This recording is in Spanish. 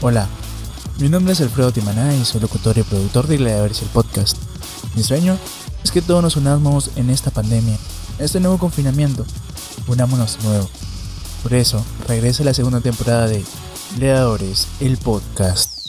Hola, mi nombre es Alfredo Timaná y soy locutor y productor de Gladiadores el podcast. Mi sueño es que todos nos unamos en esta pandemia, en este nuevo confinamiento. Unámonos de nuevo. Por eso, regresa la segunda temporada de Gladiadores el podcast.